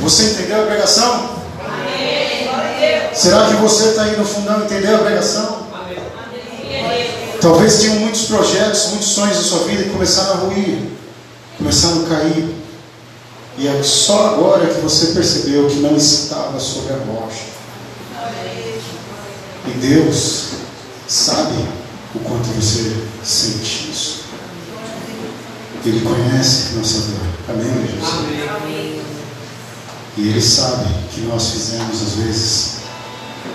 Você entendeu a pregação? Amém. Será que você está aí no fundão entendeu a pregação? Amém. Talvez tenham muitos projetos, muitos sonhos da sua vida que começaram a ruir, começaram a cair. E é só agora que você percebeu que não estava sobre a rocha. E Deus sabe o quanto você sente isso. Ele conhece nossa dor. Amém, Jesus? Amém. E Ele sabe que nós fizemos, às vezes,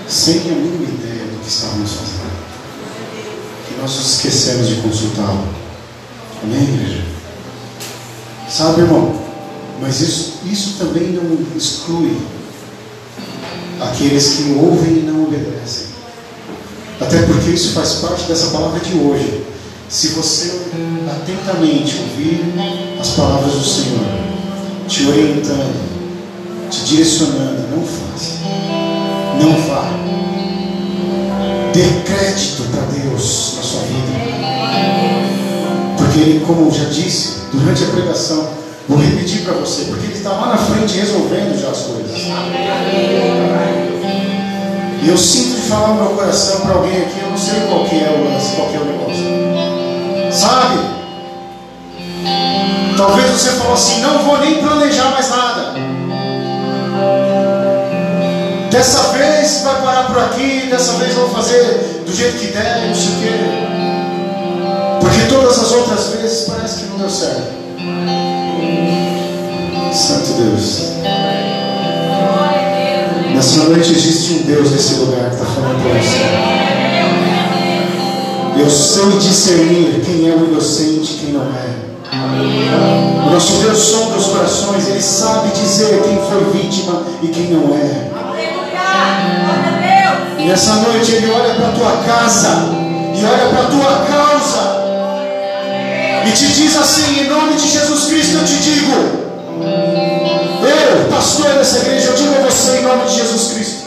sem a mínima ideia do que estávamos fazendo. Que nós nos esquecemos de consultá-lo. Amém, igreja? Sabe, irmão? Mas isso, isso também não exclui aqueles que ouvem e não obedecem. Até porque isso faz parte dessa palavra de hoje. Se você atentamente ouvir as palavras do Senhor, te orientando, te direcionando, não faça. Não vá. Dê crédito para Deus na sua vida. Porque Ele, como eu já disse durante a pregação, vou repetir para você, porque Ele está lá na frente resolvendo já as coisas. E eu sinto de falar no meu coração para alguém aqui, eu não sei qual que é o lance, qual que é o negócio. Sabe? Talvez você falou assim, não vou nem planejar mais nada. Dessa vez vai parar por aqui, dessa vez vou fazer do jeito que der, não sei o quê. Porque todas as outras vezes parece que não deu certo. Santo Deus. Nessa noite existe um Deus nesse lugar que está falando para você. Eu sei discernir quem é o inocente e quem não é. O nosso Deus sonda os corações, Ele sabe dizer quem foi vítima e quem não é. E nessa noite Ele olha para a tua casa e olha para a tua causa e te diz assim: em nome de Jesus Cristo eu te digo. Eu, pastor dessa igreja, eu digo a você em nome de Jesus Cristo.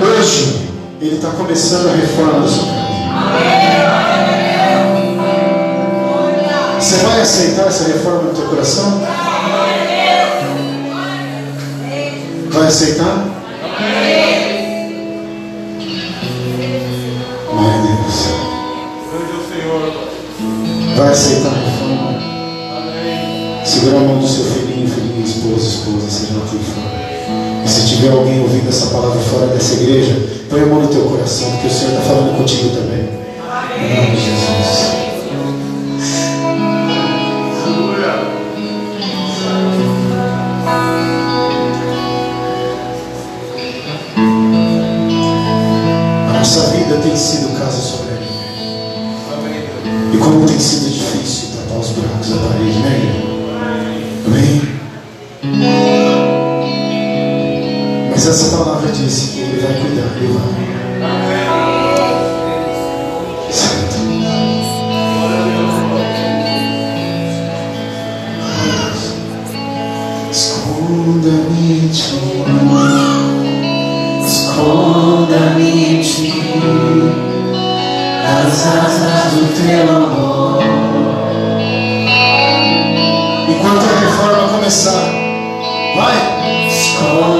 Hoje, Ele está começando a reforma da sua casa. Você vai aceitar essa reforma no teu coração? Vai aceitar? Meu Deus. Vai aceitar a reforma? Segura a mão do seu filhinho, filhinha, esposa, esposa, seja lá quem for. E se tiver alguém ouvindo essa palavra fora dessa igreja, põe a mão no teu coração, porque o Senhor está falando contigo também. De Jesus. A nossa vida tem sido casa sobre ele. E como tem sido difícil tapar os buracos da parede, né? Amém? Mas essa palavra disse que ele vai cuidar, ele vai. Ti. Esconda-me em ti, nas asas do teu amor. Enquanto a reforma começar, vai. Esconda-me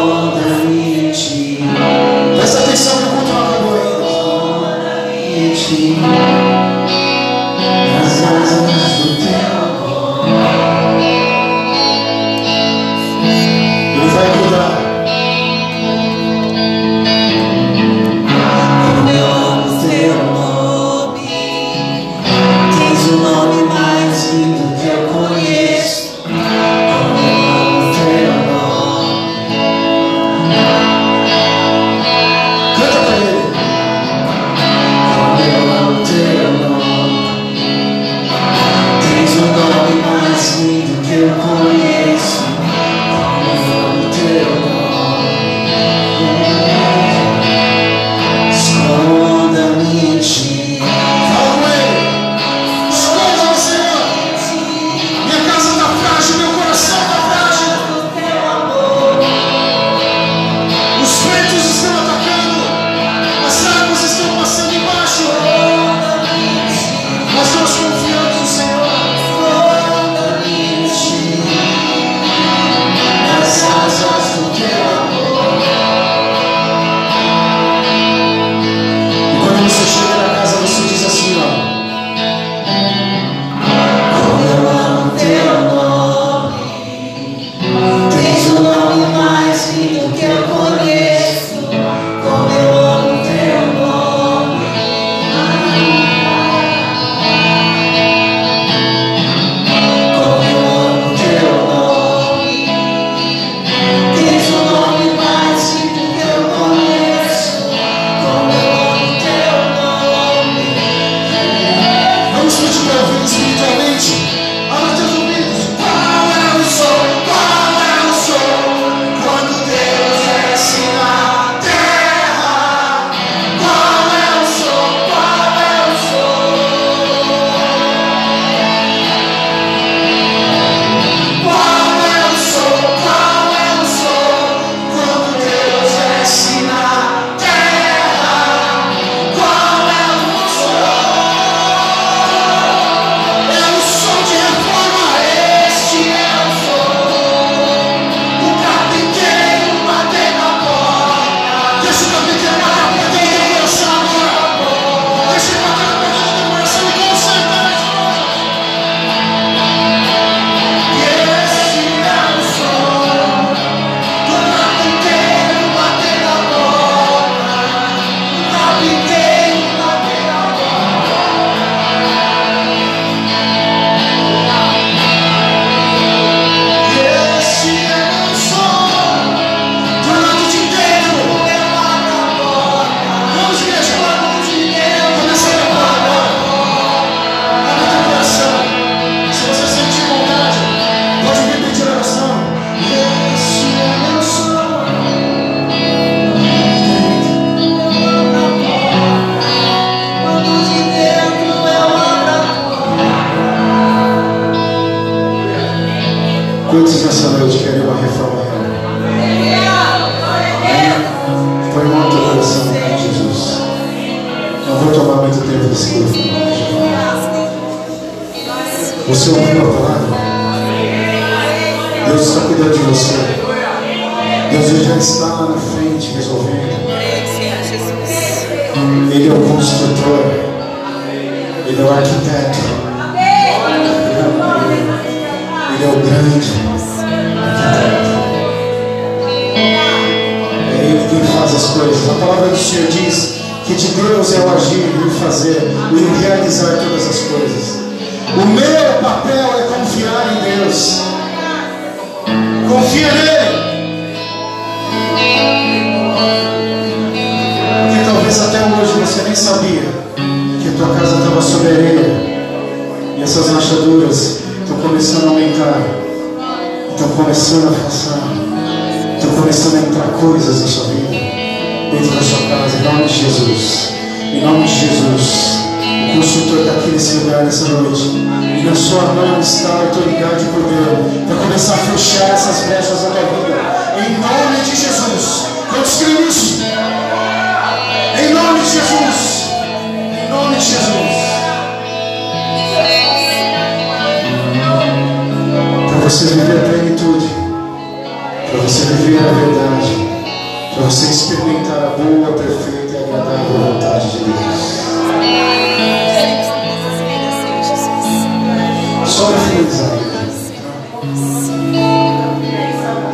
de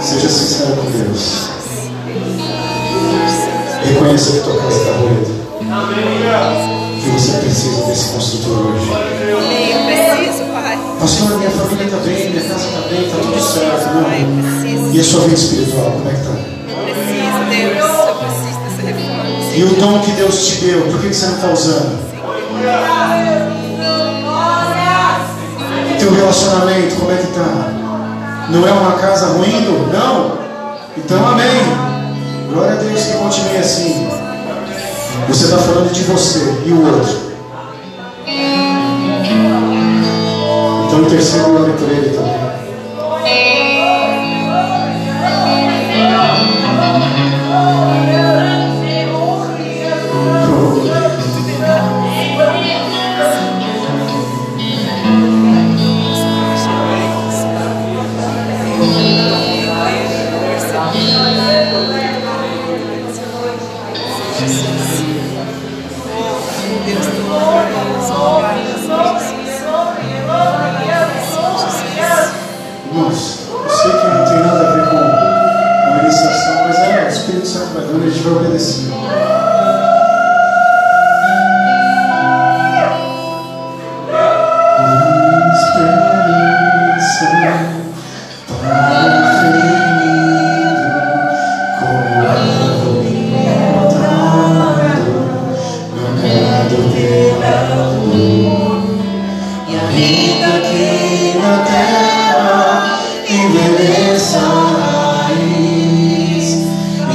Seja sincero com Deus. Reconheça que tua casa está ruim. Que você precisa desse construtor hoje. Preciso, Pai. Pastor, minha família está bem, minha casa está bem, está tudo certo. Não. E a sua vida espiritual, como é que está? E o dom que Deus te deu, por que você não está usando? relacionamento, como é que está? Não é uma casa ruindo? Não? Então, amém. Glória a Deus que continue assim. Você está falando de você e o outro. Então, o terceiro, glória para ele também.